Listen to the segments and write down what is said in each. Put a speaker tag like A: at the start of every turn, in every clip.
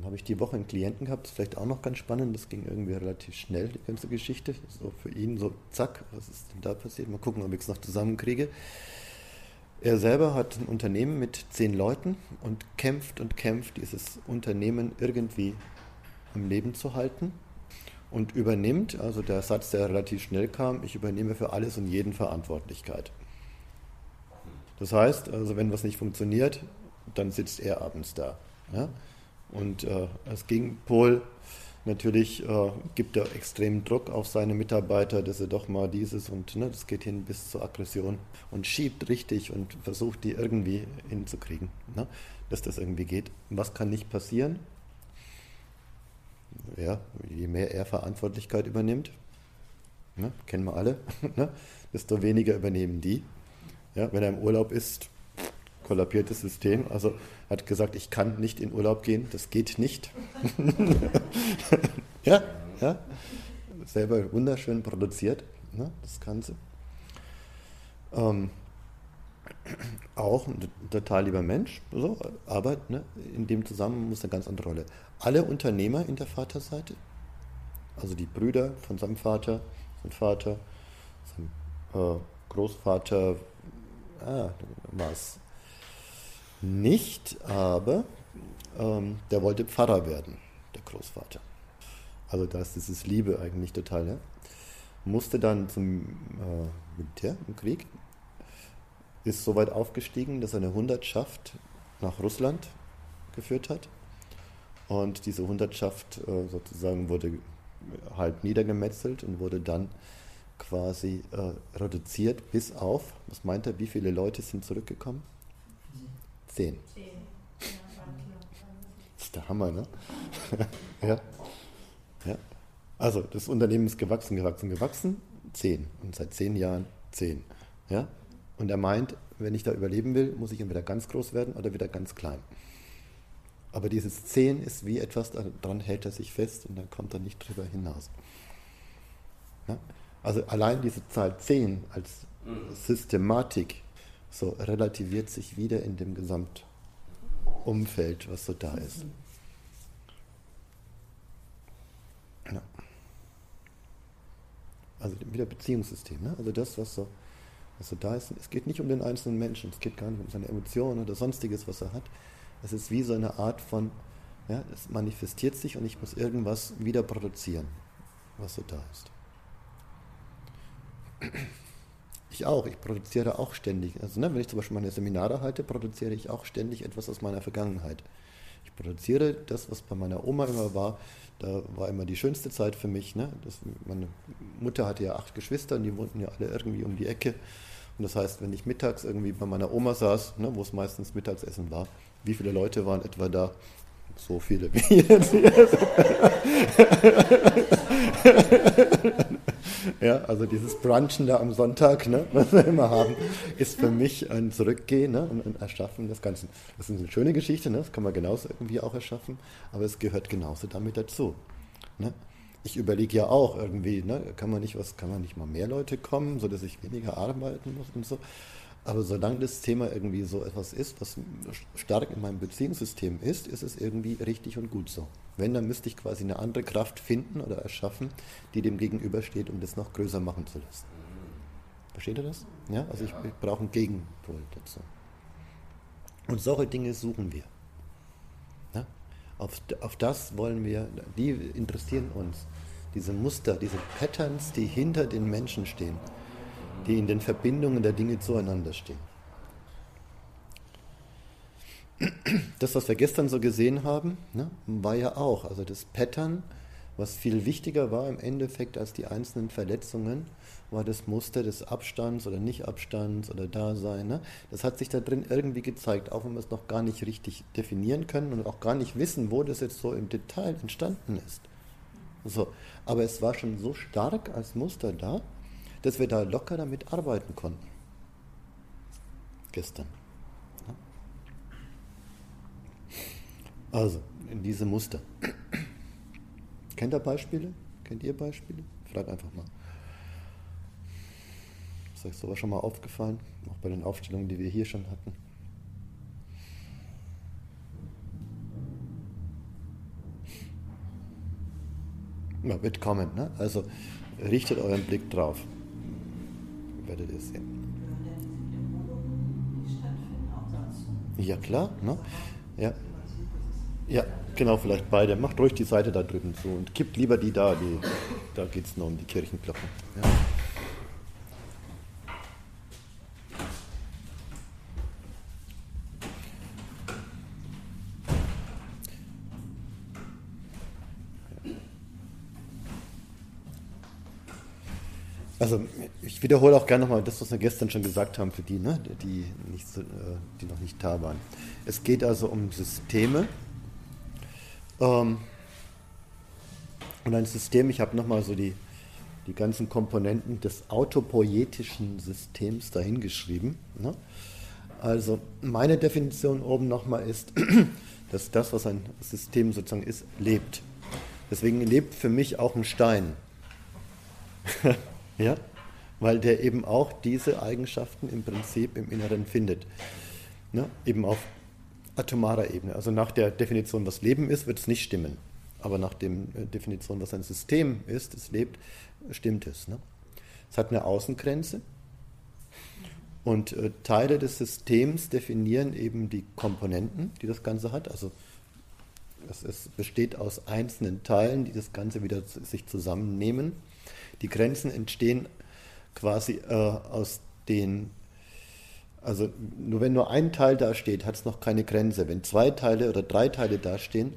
A: Dann habe ich die Woche einen Klienten gehabt, das ist vielleicht auch noch ganz spannend, das ging irgendwie relativ schnell, die ganze Geschichte. So für ihn, so zack, was ist denn da passiert? Mal gucken, ob ich es noch zusammenkriege. Er selber hat ein Unternehmen mit zehn Leuten und kämpft und kämpft, dieses Unternehmen irgendwie im Leben zu halten und übernimmt, also der Satz, der relativ schnell kam, ich übernehme für alles und jeden Verantwortlichkeit. Das heißt, also wenn was nicht funktioniert, dann sitzt er abends da. Ja? Und äh, als Gegenpol natürlich äh, gibt er extremen Druck auf seine Mitarbeiter, dass er doch mal dieses und ne, das geht hin bis zur Aggression und schiebt richtig und versucht die irgendwie hinzukriegen, ne, dass das irgendwie geht. Was kann nicht passieren? Ja, je mehr er Verantwortlichkeit übernimmt, ne, kennen wir alle, ne, desto weniger übernehmen die. Ja, wenn er im Urlaub ist, kollabiertes System. Also hat gesagt, ich kann nicht in Urlaub gehen, das geht nicht. ja, ja, selber wunderschön produziert, ne, das Ganze. Ähm, auch ein total lieber Mensch, so, aber ne, in dem Zusammenhang muss eine ganz andere Rolle. Alle Unternehmer in der Vaterseite, also die Brüder von seinem Vater, sein Vater, sein äh, Großvater, ah, es nicht, aber ähm, der wollte Pfarrer werden, der Großvater. Also da ist dieses Liebe eigentlich total. Ja? Musste dann zum äh, Militär im Krieg, ist so weit aufgestiegen, dass er eine Hundertschaft nach Russland geführt hat. Und diese Hundertschaft äh, sozusagen wurde halb niedergemetzelt und wurde dann quasi äh, reduziert bis auf, was meint er, wie viele Leute sind zurückgekommen? Zehn. Das ist der Hammer, ne? ja. ja. Also, das Unternehmen ist gewachsen, gewachsen, gewachsen. Zehn. Und seit zehn Jahren zehn. Ja? Und er meint, wenn ich da überleben will, muss ich entweder ganz groß werden oder wieder ganz klein. Aber dieses Zehn ist wie etwas, daran hält er sich fest und dann kommt er nicht drüber hinaus. Ja? Also allein diese Zahl 10 als mhm. Systematik so relativiert sich wieder in dem Gesamtumfeld, was so da ist. Ja. Also wieder Beziehungssystem, ne? also das, was so, was so da ist. Es geht nicht um den einzelnen Menschen, es geht gar nicht um seine Emotionen oder sonstiges, was er hat. Es ist wie so eine Art von, ja, es manifestiert sich und ich muss irgendwas wieder produzieren, was so da ist. Ich auch, ich produziere auch ständig. Also ne, wenn ich zum Beispiel meine Seminare halte, produziere ich auch ständig etwas aus meiner Vergangenheit. Ich produziere das, was bei meiner Oma immer war. Da war immer die schönste Zeit für mich. Ne? Das, meine Mutter hatte ja acht Geschwister und die wohnten ja alle irgendwie um die Ecke. Und das heißt, wenn ich mittags irgendwie bei meiner Oma saß, ne, wo es meistens Mittagsessen war, wie viele Leute waren etwa da? So viele wie jetzt. ja, also dieses Brunchen da am Sonntag, ne, was wir immer haben, ist für mich ein Zurückgehen ne, und ein Erschaffen des Ganzen. Das ist eine schöne Geschichte, ne, das kann man genauso irgendwie auch erschaffen, aber es gehört genauso damit dazu. Ne. Ich überlege ja auch irgendwie, ne, kann man nicht was, kann man nicht mal mehr Leute kommen, sodass ich weniger arbeiten muss und so. Aber solange das Thema irgendwie so etwas ist, was stark in meinem Beziehungssystem ist, ist es irgendwie richtig und gut so. Wenn, dann müsste ich quasi eine andere Kraft finden oder erschaffen, die dem gegenübersteht, um das noch größer machen zu lassen. Versteht ihr das? Ja, also ich, ich brauche einen Gegenpol dazu. Und solche Dinge suchen wir. Ja? Auf, auf das wollen wir, die interessieren uns. Diese Muster, diese Patterns, die hinter den Menschen stehen die in den Verbindungen der Dinge zueinander stehen. Das, was wir gestern so gesehen haben, ne, war ja auch, also das Pattern, was viel wichtiger war im Endeffekt als die einzelnen Verletzungen, war das Muster des Abstands oder Nicht-Abstands oder Dasein. Ne? Das hat sich da drin irgendwie gezeigt, auch wenn wir es noch gar nicht richtig definieren können und auch gar nicht wissen, wo das jetzt so im Detail entstanden ist. So, aber es war schon so stark als Muster da, dass wir da locker damit arbeiten konnten. Gestern. Also, in diese Muster. Kennt ihr Beispiele? Kennt ihr Beispiele? Frag einfach mal. Ist euch sowas schon mal aufgefallen? Auch bei den Aufstellungen, die wir hier schon hatten. Ja, wird kommen. Ne? Also richtet euren Blick drauf. Werdet ihr sehen. Ja, klar. Ne? Ja. Ja, genau, vielleicht beide. Macht ruhig die Seite da drüben zu und kippt lieber die da. Die, da geht es nur um die Kirchenglocken. Ja. Also ich wiederhole auch gerne nochmal das, was wir gestern schon gesagt haben für die, ne, die, nicht, äh, die noch nicht da waren. Es geht also um Systeme. Ähm, und ein System, ich habe nochmal so die, die ganzen Komponenten des autopoietischen Systems dahingeschrieben. Ne? Also meine Definition oben nochmal ist, dass das, was ein System sozusagen ist, lebt. Deswegen lebt für mich auch ein Stein. Ja? Weil der eben auch diese Eigenschaften im Prinzip im Inneren findet. Ne? Eben auf atomarer Ebene. Also nach der Definition, was Leben ist, wird es nicht stimmen. Aber nach der äh, Definition, was ein System ist, es lebt, stimmt es. Ne? Es hat eine Außengrenze. Und äh, Teile des Systems definieren eben die Komponenten, die das Ganze hat. Also es, es besteht aus einzelnen Teilen, die das Ganze wieder sich zusammennehmen. Die Grenzen entstehen quasi äh, aus den, also nur wenn nur ein Teil da steht, hat es noch keine Grenze. Wenn zwei Teile oder drei Teile dastehen,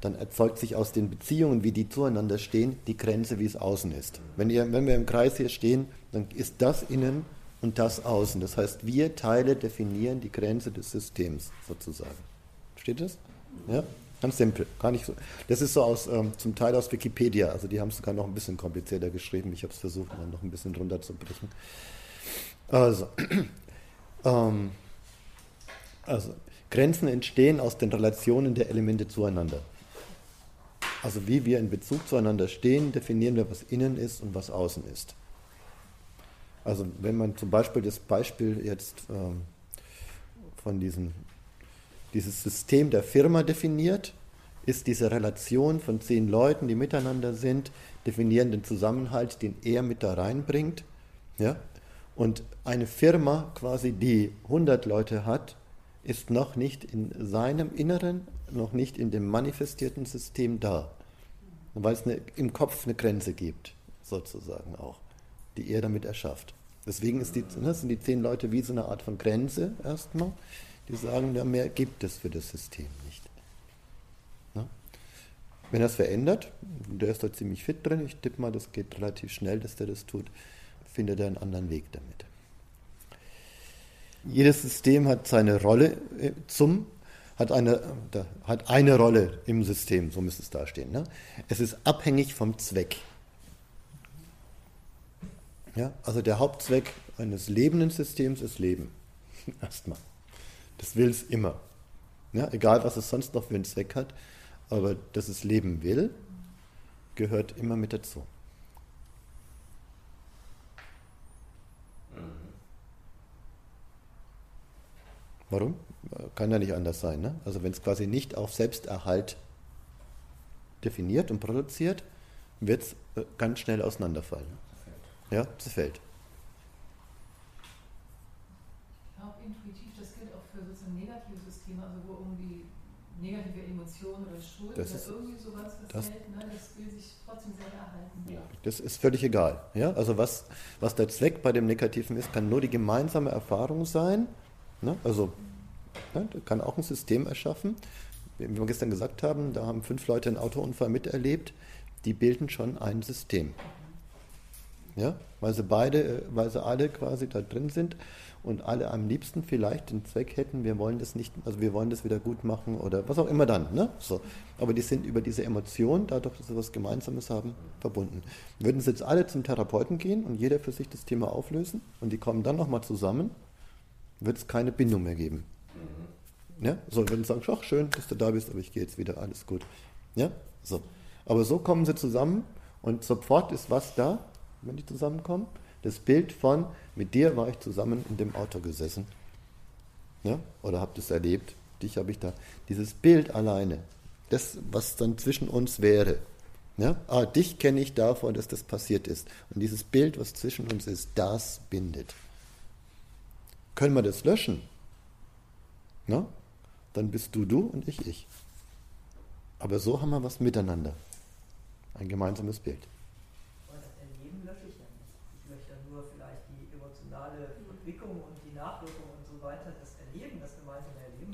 A: dann erzeugt sich aus den Beziehungen, wie die zueinander stehen, die Grenze, wie es außen ist. Wenn, ihr, wenn wir im Kreis hier stehen, dann ist das innen und das außen. Das heißt, wir Teile definieren die Grenze des Systems sozusagen. Steht das? Ja? Ganz simpel, gar nicht so. Das ist so aus, ähm, zum Teil aus Wikipedia, also die haben es sogar noch ein bisschen komplizierter geschrieben. Ich habe es versucht, mal noch ein bisschen runterzubrechen. Also, ähm, also, Grenzen entstehen aus den Relationen der Elemente zueinander. Also wie wir in Bezug zueinander stehen, definieren wir, was innen ist und was außen ist. Also wenn man zum Beispiel das Beispiel jetzt ähm, von diesen dieses System der Firma definiert, ist diese Relation von zehn Leuten, die miteinander sind, definieren den Zusammenhalt, den er mit da reinbringt. Ja? Und eine Firma quasi, die 100 Leute hat, ist noch nicht in seinem Inneren, noch nicht in dem manifestierten System da. Weil es eine, im Kopf eine Grenze gibt, sozusagen auch, die er damit erschafft. Deswegen die, ne, sind die zehn Leute wie so eine Art von Grenze erstmal die sagen, ja, mehr gibt es für das System nicht. Na? Wenn er es verändert, der ist da ziemlich fit drin, ich tippe mal, das geht relativ schnell, dass der das tut, findet er einen anderen Weg damit. Jedes System hat seine Rolle äh, zum, hat eine, hat eine Rolle im System, so müsste es dastehen. Ne? Es ist abhängig vom Zweck. Ja, also der Hauptzweck eines lebenden Systems ist Leben. Erstmal. Das will es immer. Ja, egal, was es sonst noch für einen Zweck hat, aber dass es leben will, gehört immer mit dazu. Warum? Kann ja nicht anders sein. Ne? Also wenn es quasi nicht auf Selbsterhalt definiert und produziert, wird es äh, ganz schnell auseinanderfallen. Ja, zerfällt. negative Emotionen oder Schuld das oder ist, irgendwie sowas das, ne? das will sich trotzdem selber erhalten. Ja. Das ist völlig egal. Ja? Also was, was der Zweck bei dem Negativen ist, kann nur die gemeinsame Erfahrung sein. Ne? Also ne? kann auch ein System erschaffen. Wie wir gestern gesagt haben, da haben fünf Leute einen Autounfall miterlebt, die bilden schon ein System. Ja? Weil sie beide, weil sie alle quasi da drin sind und alle am liebsten vielleicht den Zweck hätten, wir wollen das nicht, also wir wollen das wieder gut machen oder was auch immer dann. Ne? So. Aber die sind über diese Emotion, dadurch, dass sie was Gemeinsames haben, verbunden. Würden sie jetzt alle zum Therapeuten gehen und jeder für sich das Thema auflösen und die kommen dann nochmal zusammen, wird es keine Bindung mehr geben. Mhm. Ja? So, würden sagen, ach schön, dass du da bist, aber ich gehe jetzt wieder, alles gut. Ja? So. Aber so kommen sie zusammen und sofort ist was da, wenn die zusammenkommen das Bild von, mit dir war ich zusammen in dem Auto gesessen. Ja? Oder habt es erlebt? Dich habe ich da. Dieses Bild alleine, das, was dann zwischen uns wäre, Ja? Ah, dich kenne ich davon, dass das passiert ist. Und dieses Bild, was zwischen uns ist, das bindet. Können wir das löschen? Na? Dann bist du du und ich ich. Aber so haben wir was miteinander. Ein gemeinsames Bild.
B: Das Erleben lösche ich ja nicht. Ich möchte nur vielleicht die emotionale Entwicklung und die Nachwirkung und so weiter, das Erleben, das gemeinsame Erleben.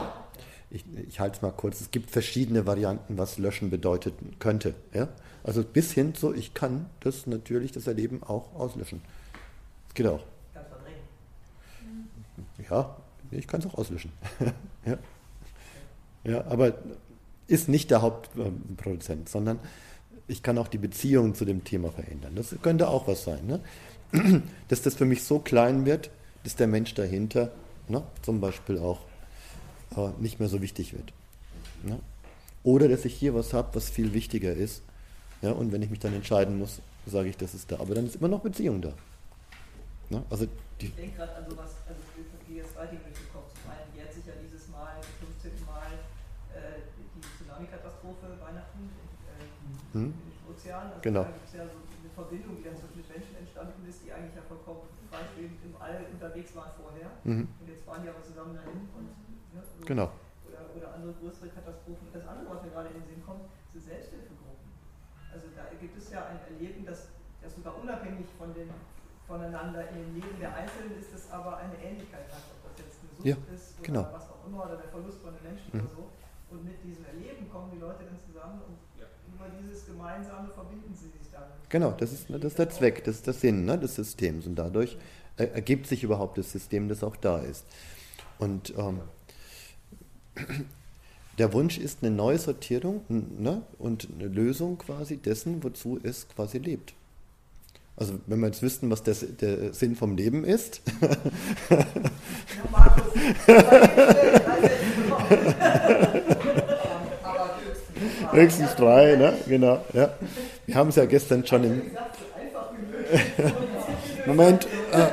A: Ich, ich halte es mal kurz. Es gibt verschiedene Varianten, was löschen bedeuten könnte. Ja? Also bis hin zu, ich kann das natürlich, das Erleben auch auslöschen. Das geht auch. Ja, ich kann es auch auslöschen. ja. ja, aber ist nicht der Hauptproduzent, sondern ich kann auch die Beziehung zu dem Thema verändern. Das könnte auch was sein. Ne? Dass das für mich so klein wird, dass der Mensch dahinter ne, zum Beispiel auch äh, nicht mehr so wichtig wird. Ne? Oder dass ich hier was habe, was viel wichtiger ist. Ja, und wenn ich mich dann entscheiden muss, sage ich, das ist da. Aber dann ist immer noch Beziehung da. Ne? Also
B: ich denke gerade an sowas, also wie jetzt Writing durch den Kopf. Zum einen jährt sich ja dieses Mal, zum 15. Mal, äh, die Tsunami-Katastrophe Weihnachten äh,
A: hm?
B: im Ozean. Also
A: Genau.
B: Da gibt es ja so eine Verbindung, die dann zwischen den Menschen entstanden ist, die eigentlich ja vollkommen freischwebend im All unterwegs waren vorher.
A: Mhm.
B: Und jetzt fahren die aber zusammen dahin und ne, so
A: Genau.
B: oder, oder andere größere Katastrophen. Und das andere, was mir gerade in den Sinn kommt, sind Selbsthilfegruppen. Also da gibt es ja ein Erleben, das, das sogar unabhängig von den, voneinander im Leben der Einzelnen ist, das aber eine Ähnlichkeit hat, ob das jetzt eine Sucht
A: Ja,
B: ist oder
A: genau.
B: was auch immer oder der Verlust von den Menschen
A: Mhm.
B: oder so. Und mit diesem Erleben kommen die Leute dann zusammen und über dieses Gemeinsame verbinden sie sich dann.
A: Genau, das ist, das ist der Zweck, das ist der Sinn ne, des Systems. Und dadurch äh, ergibt sich überhaupt das System, das auch da ist. Und ähm, der Wunsch ist eine Neusortierung n- ne, und eine Lösung quasi dessen, wozu es quasi lebt. Also wenn wir jetzt wüssten, was der, der Sinn vom Leben ist,
B: höchstens.
A: drei, ne? genau. Ja. Wir haben es ja gestern schon im. Moment, äh,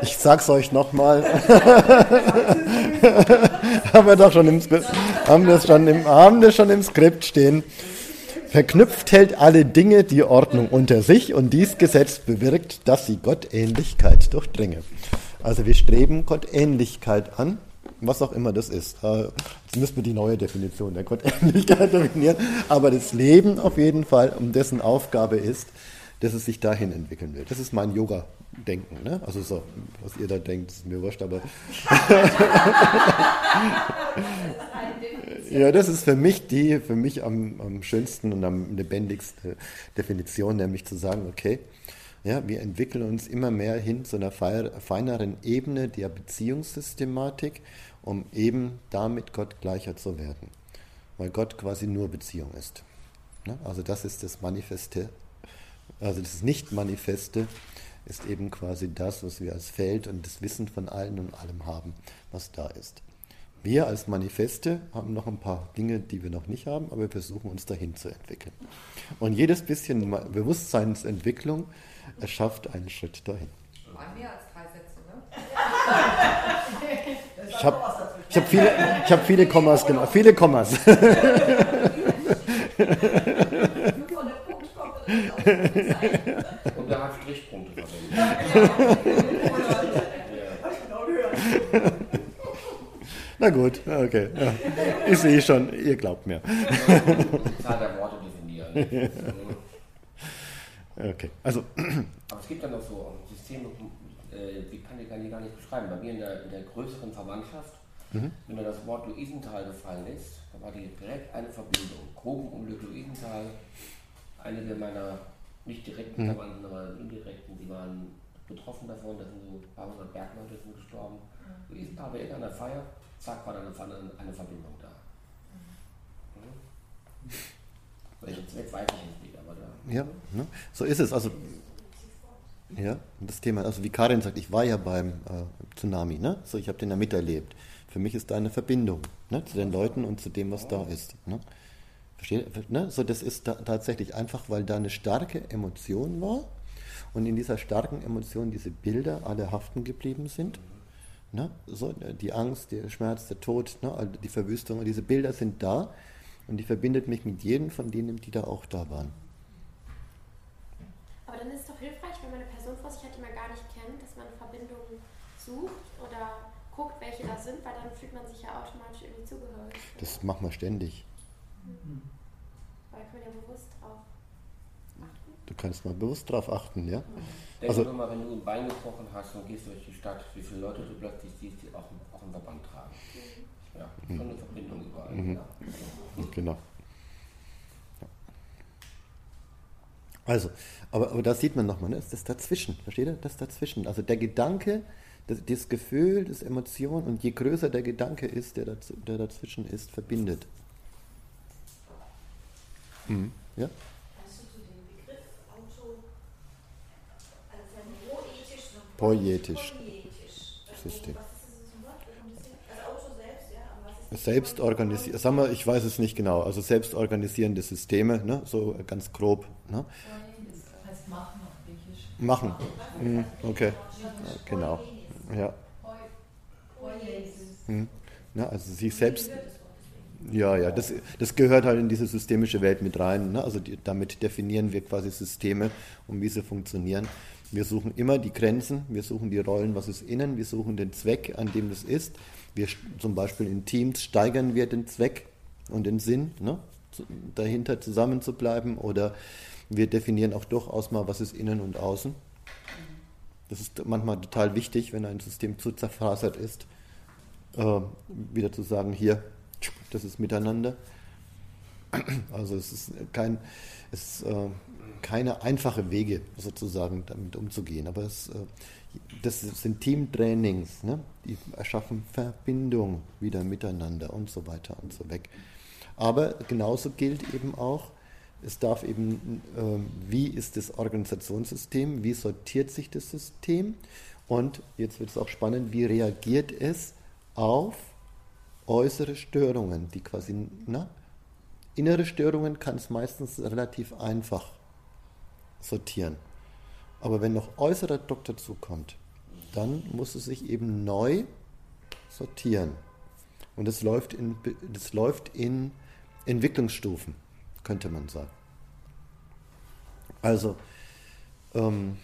A: ich sag's euch nochmal. haben wir doch schon im Skript, haben das schon im, haben das schon im Skript stehen. Verknüpft hält alle Dinge die Ordnung unter sich und dies Gesetz bewirkt, dass sie Gottähnlichkeit durchdringe. Also wir streben Gottähnlichkeit an, was auch immer das ist. Äh, Jetzt müssen wir die neue Definition der Gottähnlichkeit definieren, aber das Leben auf jeden Fall, um dessen Aufgabe ist, dass es sich dahin entwickeln will. Das ist mein Yoga-Denken. Ne? Also so, was ihr da denkt, ist mir wurscht, aber ja, das ist für mich die, für mich am, am schönsten und am lebendigsten Definition, nämlich zu sagen, okay, ja, wir entwickeln uns immer mehr hin zu einer fei- feineren Ebene der Beziehungssystematik, um eben damit Gott gleicher zu werden. Weil Gott quasi nur Beziehung ist. Ne? Also das ist das Manifeste, also das Nicht-Manifeste ist eben quasi das, was wir als Feld und das Wissen von allen und allem haben, was da ist. Wir als Manifeste haben noch ein paar Dinge, die wir noch nicht haben, aber wir versuchen uns dahin zu entwickeln. Und jedes bisschen Bewusstseinsentwicklung erschafft einen Schritt dahin.
C: Waren mehr als drei Sätze, ne?
A: Ich habe hab viele, ich hab viele Kommas gemacht, viele Kommas.
D: Und er hat Strichpunkte verwendet.
B: Genau.
A: Na gut, okay. Ja. Ich sehe schon, ihr glaubt mir.
D: Die Zahl der Worte definieren.
A: Okay, also,
D: Aber es gibt ja noch so Systeme, äh, die kann ich, gar nicht beschreiben. Bei mir in der, in der größeren Verwandtschaft, wenn mir das Wort Luisenthal gefallen ist, da war die direkt eine Verbindung. Grubenunglück Luisenthal, einige meiner nicht direkten
A: Mhm.
D: Die waren betroffen davon, da sind so ein paar hundert Bergleute sind gestorben. Luisenthal war irgendeiner Feier, zack, war dann eine, eine Verbindung da. Mhm. Welchen Zweck weiß ich jetzt nicht, aber da.
A: ja, ne? so ist es. Also, ja, das Thema, also wie Karin sagt, ich war ja beim äh, Tsunami, ne? So, ich habe den ja miterlebt. Für mich ist da eine Verbindung ne? zu den Leuten und zu dem, was da ist. Ne? Versteht? Ne? So, das ist da, tatsächlich einfach, weil da eine starke Emotion war und in dieser starken Emotion diese Bilder alle haften geblieben sind. Ne? So, äh, die Angst, der Schmerz, der Tod, ne? die Verwüstung, diese Bilder sind da und die verbindet mich mit jedem von denen, die da auch da waren.
E: Aber dann ist es doch hilfreich, wenn man eine Person vor sich hat, die man gar nicht kennt, dass man Verbindungen sucht oder guckt, welche da sind, weil dann fühlt man sich ja automatisch irgendwie zugehörig.
A: Das machen wir ständig. Kannst mal bewusst drauf achten, ja?
D: Denk
A: Also-
D: nur mal, wenn du ein Bein gebrochen hast und gehst durch die Stadt, wie viele Leute du plötzlich siehst, die auch, auch einen Verband tragen. Ja, schon eine Verbindung überall.
A: Mhm.
D: Ja.
A: Genau. Also, aber, aber da sieht man nochmal, ne? ist das dazwischen, versteht ihr? Das dazwischen. Also der Gedanke, das, das Gefühl, das Emotion und je größer der Gedanke ist, der, daz, der dazwischen ist, verbindet. Mhm. Ja?
C: Hast du zu dem Begriff Auto, also von poetisch und
A: Poietisch.
C: poietisch.
A: System.
C: Was ist das zum Wort? Warum das denn? Also Auto selbst,
A: organisiert, sagen wir, ich weiß es nicht genau, also selbst Systeme, ne? so ganz grob. Ne?
B: Machen.
A: Mhm. Okay, genau. Ja. Ja, also sich selbst. Ja, ja, das, das gehört halt in diese systemische Welt mit rein. Ne? Also die, damit definieren wir quasi Systeme und wie sie funktionieren. Wir suchen immer die Grenzen, wir suchen die Rollen, was ist innen, wir suchen den Zweck, an dem das ist. Wir zum Beispiel in Teams steigern wir den Zweck und den Sinn, ne? dahinter zusammen zu bleiben oder wir definieren auch durchaus mal, was ist innen und außen. Das ist manchmal total wichtig, wenn ein System zu zerfasert ist, äh, wieder zu sagen, hier, das ist miteinander. Also es ist kein, es äh, keine einfache Wege sozusagen damit umzugehen, aber es, äh, das sind Teamtrainings, ne? die erschaffen Verbindung wieder miteinander und so weiter und so weg. Aber genauso gilt eben auch, es darf eben, ähm, wie ist das Organisationssystem, wie sortiert sich das System und jetzt wird es auch spannend, wie reagiert es auf äußere Störungen, die quasi, na, innere Störungen kann es meistens relativ einfach sortieren. Aber wenn noch äußerer Druck dazu kommt, dann muss es sich eben neu sortieren. Und das läuft in, das läuft in Entwicklungsstufen, könnte man sagen. Also, ähm,